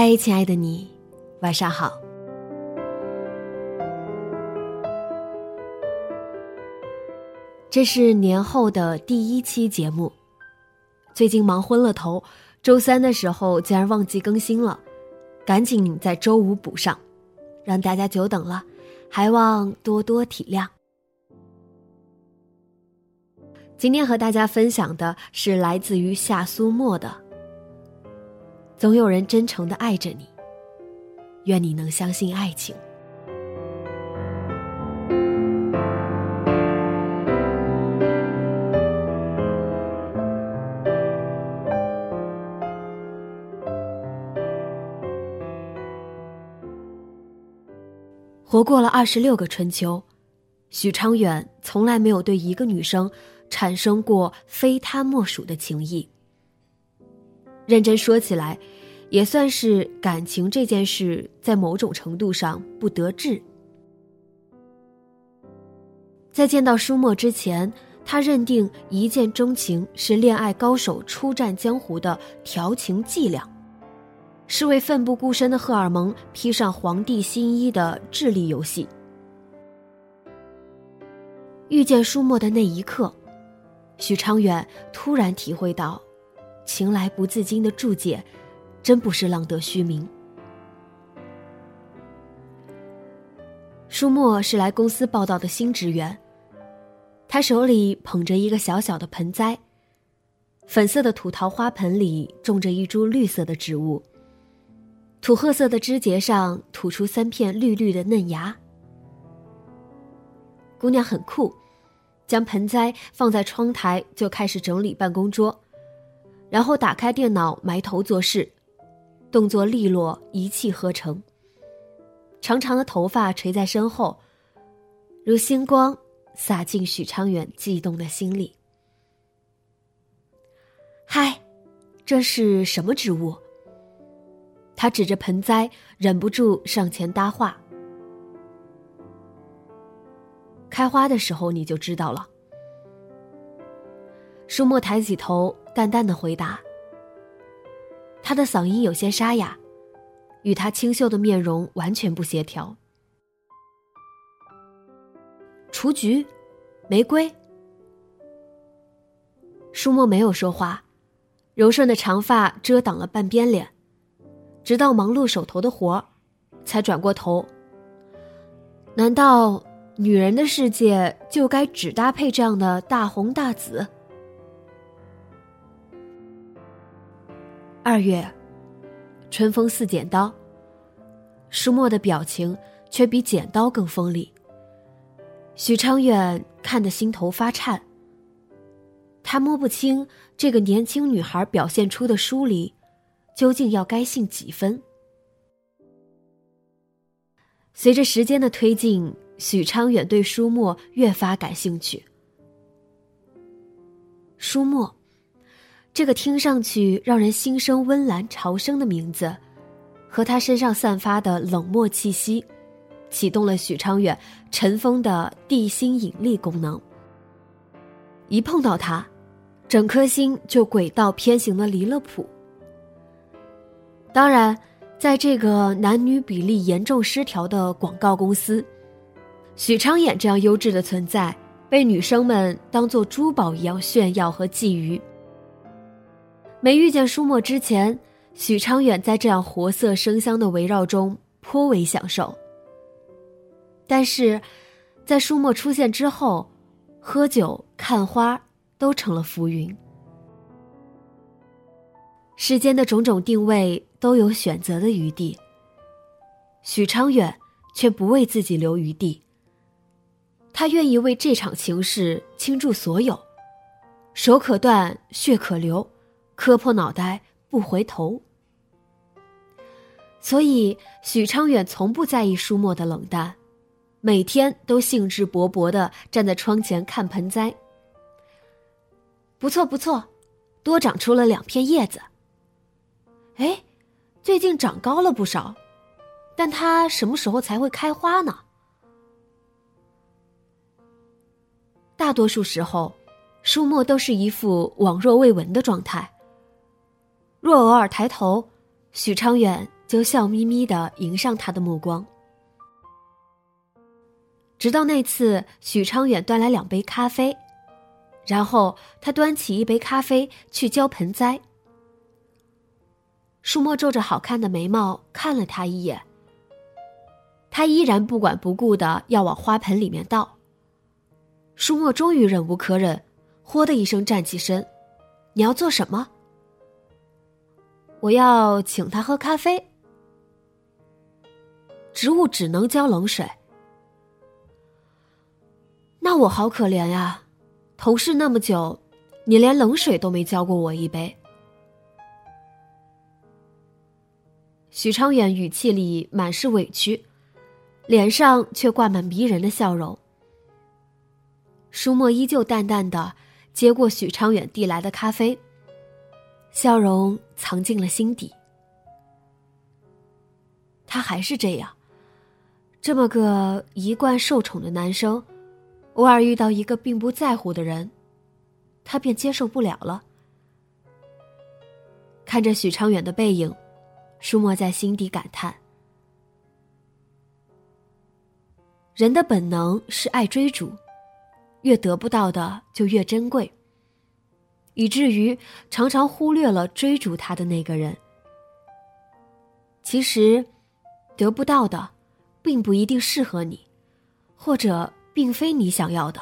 嗨，亲爱的你，晚上好。这是年后的第一期节目，最近忙昏了头，周三的时候竟然忘记更新了，赶紧在周五补上，让大家久等了，还望多多体谅。今天和大家分享的是来自于夏苏沫的。总有人真诚的爱着你，愿你能相信爱情。活过了二十六个春秋，许昌远从来没有对一个女生产生过非他莫属的情谊。认真说起来，也算是感情这件事在某种程度上不得志。在见到舒墨之前，他认定一见钟情是恋爱高手出战江湖的调情伎俩，是为奋不顾身的荷尔蒙披上皇帝新衣的智力游戏。遇见舒墨的那一刻，许昌远突然体会到。情来不自禁的注解，真不是浪得虚名。舒沫是来公司报道的新职员，他手里捧着一个小小的盆栽，粉色的土陶花盆里种着一株绿色的植物，土褐色的枝节上吐出三片绿绿的嫩芽。姑娘很酷，将盆栽放在窗台，就开始整理办公桌。然后打开电脑，埋头做事，动作利落，一气呵成。长长的头发垂在身后，如星光洒进许昌远悸动的心里。嗨，这是什么植物？他指着盆栽，忍不住上前搭话。开花的时候你就知道了。舒沫抬起头。淡淡的回答。他的嗓音有些沙哑，与他清秀的面容完全不协调。雏菊，玫瑰。舒沫没有说话，柔顺的长发遮挡了半边脸，直到忙碌手头的活，才转过头。难道女人的世界就该只搭配这样的大红大紫？二月，春风似剪刀。舒墨的表情却比剪刀更锋利。许昌远看得心头发颤。他摸不清这个年轻女孩表现出的疏离，究竟要该信几分。随着时间的推进，许昌远对舒墨越发感兴趣。舒墨。这个听上去让人心生温岚朝生的名字，和他身上散发的冷漠气息，启动了许昌远尘封的地心引力功能。一碰到他，整颗心就轨道偏行的离了谱。当然，在这个男女比例严重失调的广告公司，许昌远这样优质的存在，被女生们当做珠宝一样炫耀和觊觎。没遇见舒墨之前，许昌远在这样活色生香的围绕中颇为享受。但是，在舒墨出现之后，喝酒、看花都成了浮云。世间的种种定位都有选择的余地，许昌远却不为自己留余地。他愿意为这场情事倾注所有，手可断，血可流。磕破脑袋不回头，所以许昌远从不在意舒墨的冷淡，每天都兴致勃勃的站在窗前看盆栽。不错不错，多长出了两片叶子。哎，最近长高了不少，但它什么时候才会开花呢？大多数时候，舒墨都是一副往若未闻的状态。若偶尔抬头，许昌远就笑眯眯的迎上他的目光。直到那次，许昌远端来两杯咖啡，然后他端起一杯咖啡去浇盆栽。舒墨皱着好看的眉毛看了他一眼，他依然不管不顾的要往花盆里面倒。舒墨终于忍无可忍，豁的一声站起身：“你要做什么？”我要请他喝咖啡。植物只能浇冷水，那我好可怜呀！同事那么久，你连冷水都没浇过我一杯。许昌远语气里满是委屈，脸上却挂满迷人的笑容。舒墨依旧淡淡的接过许昌远递来的咖啡。笑容藏进了心底。他还是这样，这么个一贯受宠的男生，偶尔遇到一个并不在乎的人，他便接受不了了。看着许昌远的背影，舒墨在心底感叹：人的本能是爱追逐，越得不到的就越珍贵。以至于常常忽略了追逐他的那个人。其实，得不到的，并不一定适合你，或者并非你想要的。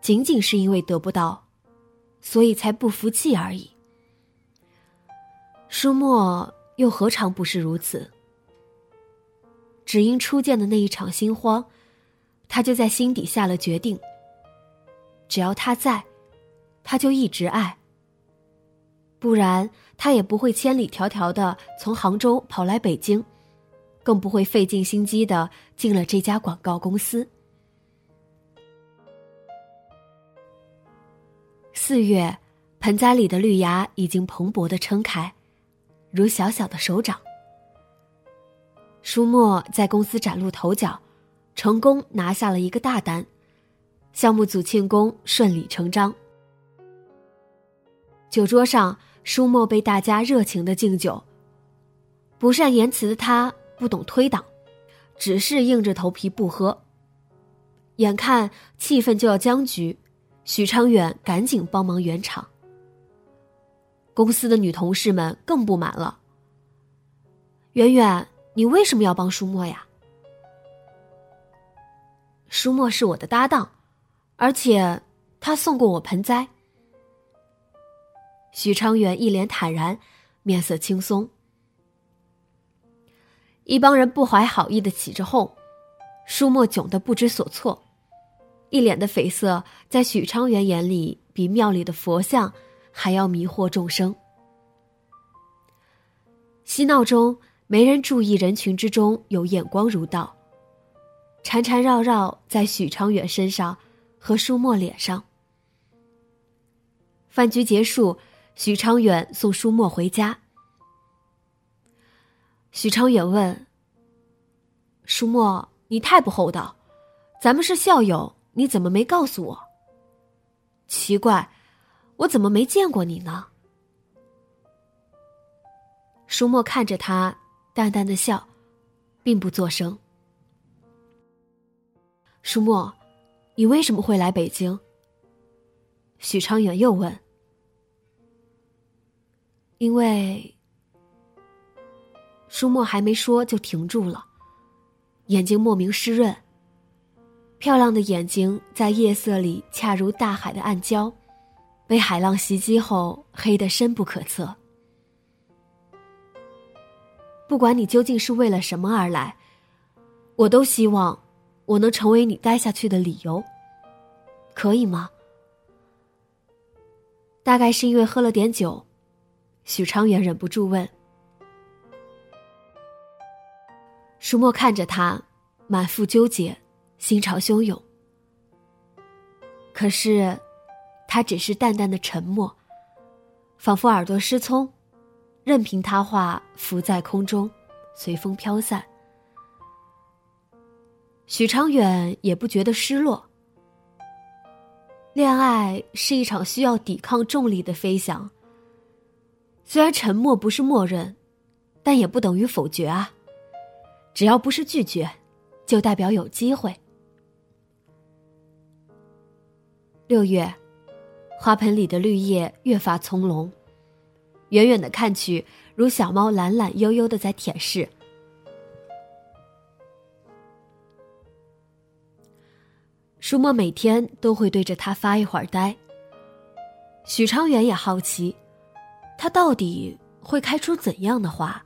仅仅是因为得不到，所以才不服气而已。舒墨又何尝不是如此？只因初见的那一场心慌，他就在心底下了决定：只要他在。他就一直爱，不然他也不会千里迢迢的从杭州跑来北京，更不会费尽心机的进了这家广告公司。四月，盆栽里的绿芽已经蓬勃的撑开，如小小的手掌。舒墨在公司崭露头角，成功拿下了一个大单，项目组庆功顺理成章。酒桌上，舒墨被大家热情的敬酒。不善言辞的他不懂推挡，只是硬着头皮不喝。眼看气氛就要僵局，许昌远赶紧帮忙圆场。公司的女同事们更不满了：“圆圆，你为什么要帮舒墨呀？”舒墨是我的搭档，而且他送过我盆栽。许昌远一脸坦然，面色轻松。一帮人不怀好意的起着哄，舒墨窘得不知所措，一脸的绯色，在许昌远眼里比庙里的佛像还要迷惑众生。嬉闹中，没人注意人群之中有眼光如道，缠缠绕绕在许昌远身上和舒墨脸上。饭局结束。许昌远送舒墨回家。许昌远问：“舒墨，你太不厚道，咱们是校友，你怎么没告诉我？奇怪，我怎么没见过你呢？”舒墨看着他，淡淡的笑，并不作声。舒墨，你为什么会来北京？”许昌远又问：“因为……”舒墨还没说就停住了，眼睛莫名湿润。漂亮的眼睛在夜色里恰如大海的暗礁，被海浪袭击后黑得深不可测。不管你究竟是为了什么而来，我都希望我能成为你待下去的理由，可以吗？大概是因为喝了点酒，许昌远忍不住问。舒墨看着他，满腹纠结。心潮汹涌，可是，他只是淡淡的沉默，仿佛耳朵失聪，任凭他话浮在空中，随风飘散。许昌远也不觉得失落。恋爱是一场需要抵抗重力的飞翔。虽然沉默不是默认，但也不等于否决啊。只要不是拒绝，就代表有机会。六月，花盆里的绿叶越发葱茏，远远的看去，如小猫懒懒悠悠的在舔舐。舒墨每天都会对着它发一会儿呆。许昌远也好奇，他到底会开出怎样的花？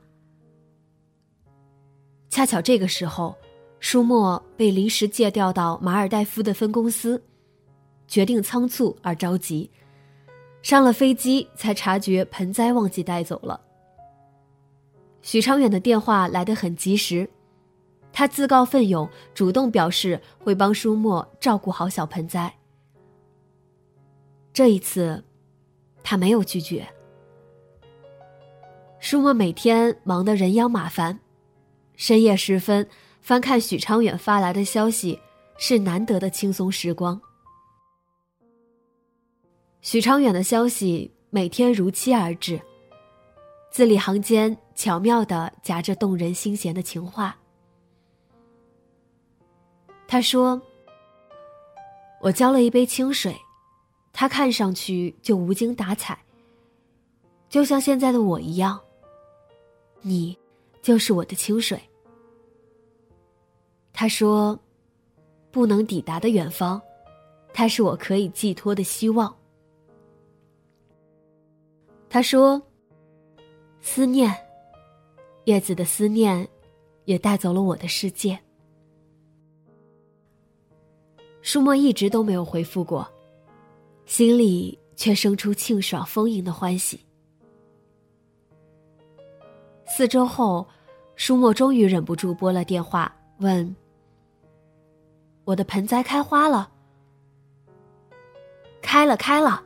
恰巧这个时候，舒默被临时借调到马尔代夫的分公司。决定仓促而着急，上了飞机才察觉盆栽忘记带走了。许昌远的电话来得很及时，他自告奋勇，主动表示会帮舒墨照顾好小盆栽。这一次，他没有拒绝。舒墨每天忙得人仰马翻，深夜时分翻看许昌远发来的消息，是难得的轻松时光。许昌远的消息每天如期而至，字里行间巧妙的夹着动人心弦的情话。他说：“我浇了一杯清水，他看上去就无精打采，就像现在的我一样。你，就是我的清水。”他说：“不能抵达的远方，它是我可以寄托的希望。”他说：“思念，叶子的思念，也带走了我的世界。”舒墨一直都没有回复过，心里却生出庆爽丰盈的欢喜。四周后，舒墨终于忍不住拨了电话，问：“我的盆栽开花了？”“开了，开了。”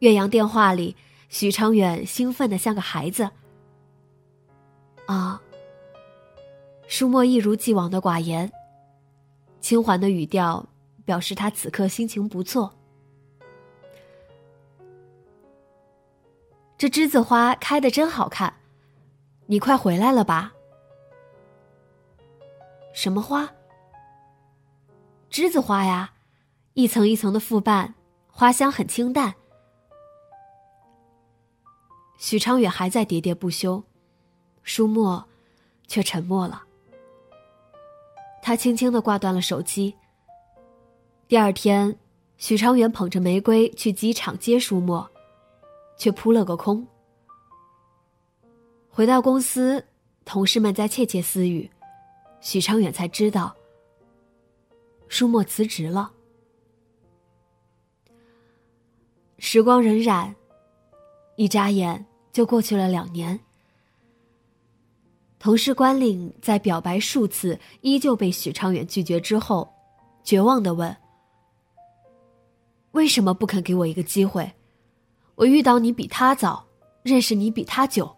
岳阳电话里。许昌远兴奋的像个孩子。啊。舒墨一如既往的寡言，轻缓的语调表示他此刻心情不错。这栀子花开的真好看，你快回来了吧？什么花？栀子花呀，一层一层的复瓣，花香很清淡。许昌远还在喋喋不休，舒墨却沉默了。他轻轻的挂断了手机。第二天，许昌远捧着玫瑰去机场接舒墨，却扑了个空。回到公司，同事们在窃窃私语，许昌远才知道，舒墨辞职了。时光荏苒，一眨眼。就过去了两年，同事关岭在表白数次依旧被许昌远拒绝之后，绝望的问：“为什么不肯给我一个机会？我遇到你比他早，认识你比他久。”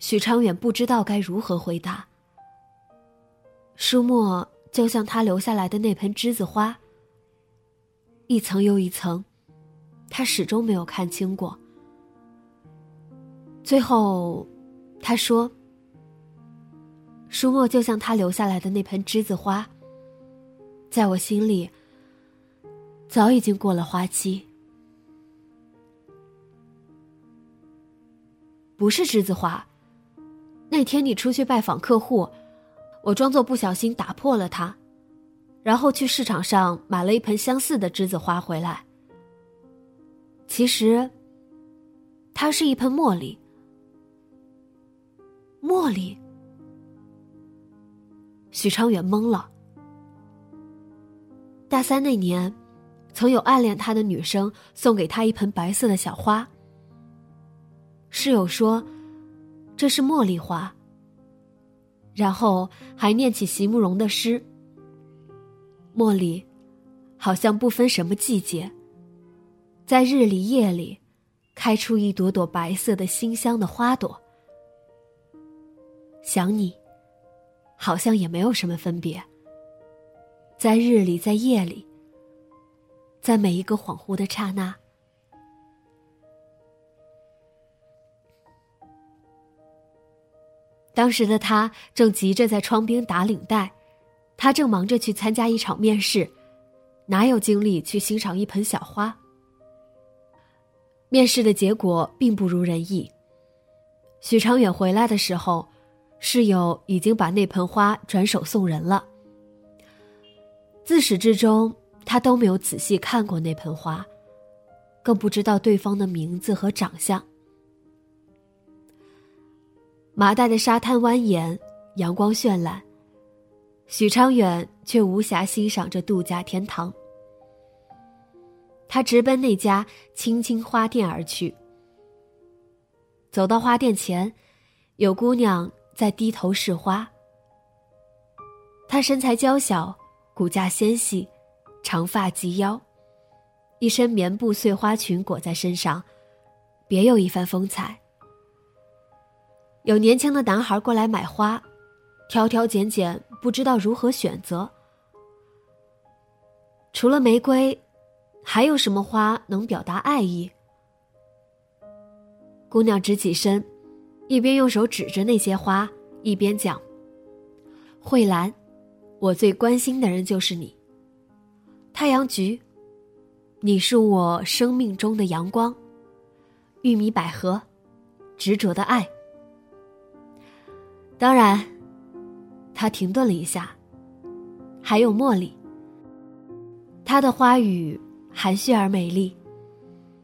许昌远不知道该如何回答。舒墨就像他留下来的那盆栀子花，一层又一层。他始终没有看清过。最后，他说：“舒墨就像他留下来的那盆栀子花，在我心里早已经过了花期。不是栀子花，那天你出去拜访客户，我装作不小心打破了它，然后去市场上买了一盆相似的栀子花回来。其实，它是一盆茉莉。茉莉。许昌远懵了。大三那年，曾有暗恋他的女生送给他一盆白色的小花。室友说，这是茉莉花。然后还念起席慕容的诗。茉莉，好像不分什么季节，在日里夜里，开出一朵朵白色的馨香的花朵。想你。好像也没有什么分别。在日里，在夜里，在每一个恍惚的刹那，当时的他正急着在窗边打领带，他正忙着去参加一场面试，哪有精力去欣赏一盆小花？面试的结果并不如人意。许长远回来的时候。室友已经把那盆花转手送人了。自始至终，他都没有仔细看过那盆花，更不知道对方的名字和长相。麻袋的沙滩蜿蜒，阳光绚烂，许昌远却无暇欣赏这度假天堂。他直奔那家青青花店而去。走到花店前，有姑娘。在低头试花。她身材娇小，骨架纤细，长发及腰，一身棉布碎花裙裹在身上，别有一番风采。有年轻的男孩过来买花，挑挑拣拣，不知道如何选择。除了玫瑰，还有什么花能表达爱意？姑娘直起身。一边用手指着那些花，一边讲：“蕙兰，我最关心的人就是你。太阳菊，你是我生命中的阳光。玉米百合，执着的爱。当然，他停顿了一下，还有茉莉。他的花语含蓄而美丽，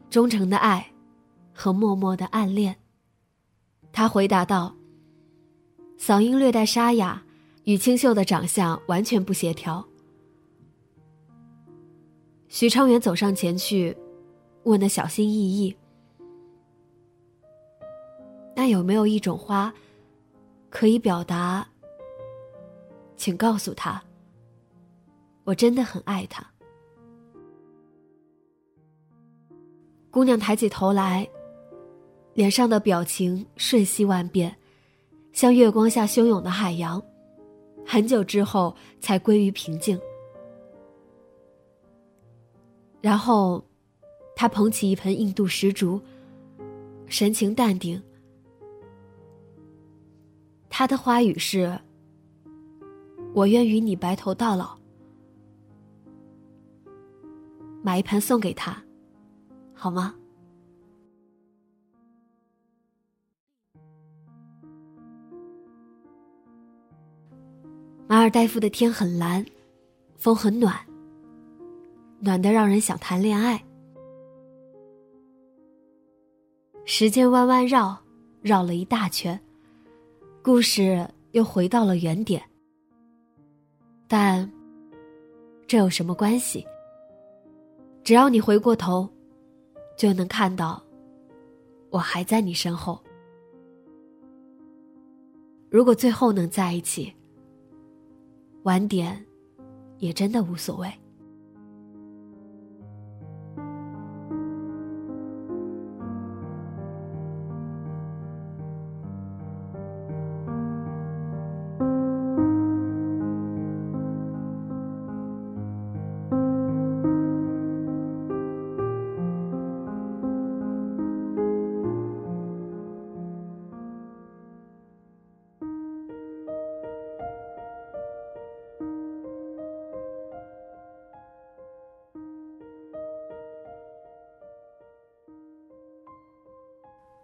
忠诚的爱，和默默的暗恋。”他回答道：“嗓音略带沙哑，与清秀的长相完全不协调。”徐昌远走上前去，问的小心翼翼：“那有没有一种花，可以表达？请告诉他，我真的很爱他。”姑娘抬起头来。脸上的表情瞬息万变，像月光下汹涌的海洋，很久之后才归于平静。然后，他捧起一盆印度石竹，神情淡定。他的花语是：“我愿与你白头到老。”买一盆送给他，好吗？马尔代夫的天很蓝，风很暖，暖得让人想谈恋爱。时间弯弯绕，绕了一大圈，故事又回到了原点。但这有什么关系？只要你回过头，就能看到我还在你身后。如果最后能在一起。晚点，也真的无所谓。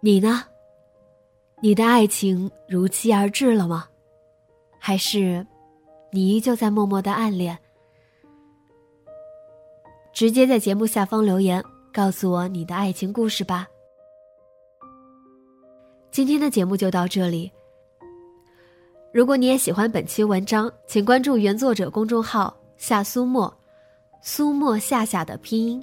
你呢？你的爱情如期而至了吗？还是你依旧在默默的暗恋？直接在节目下方留言，告诉我你的爱情故事吧。今天的节目就到这里。如果你也喜欢本期文章，请关注原作者公众号“夏苏沫”，苏沫夏夏的拼音。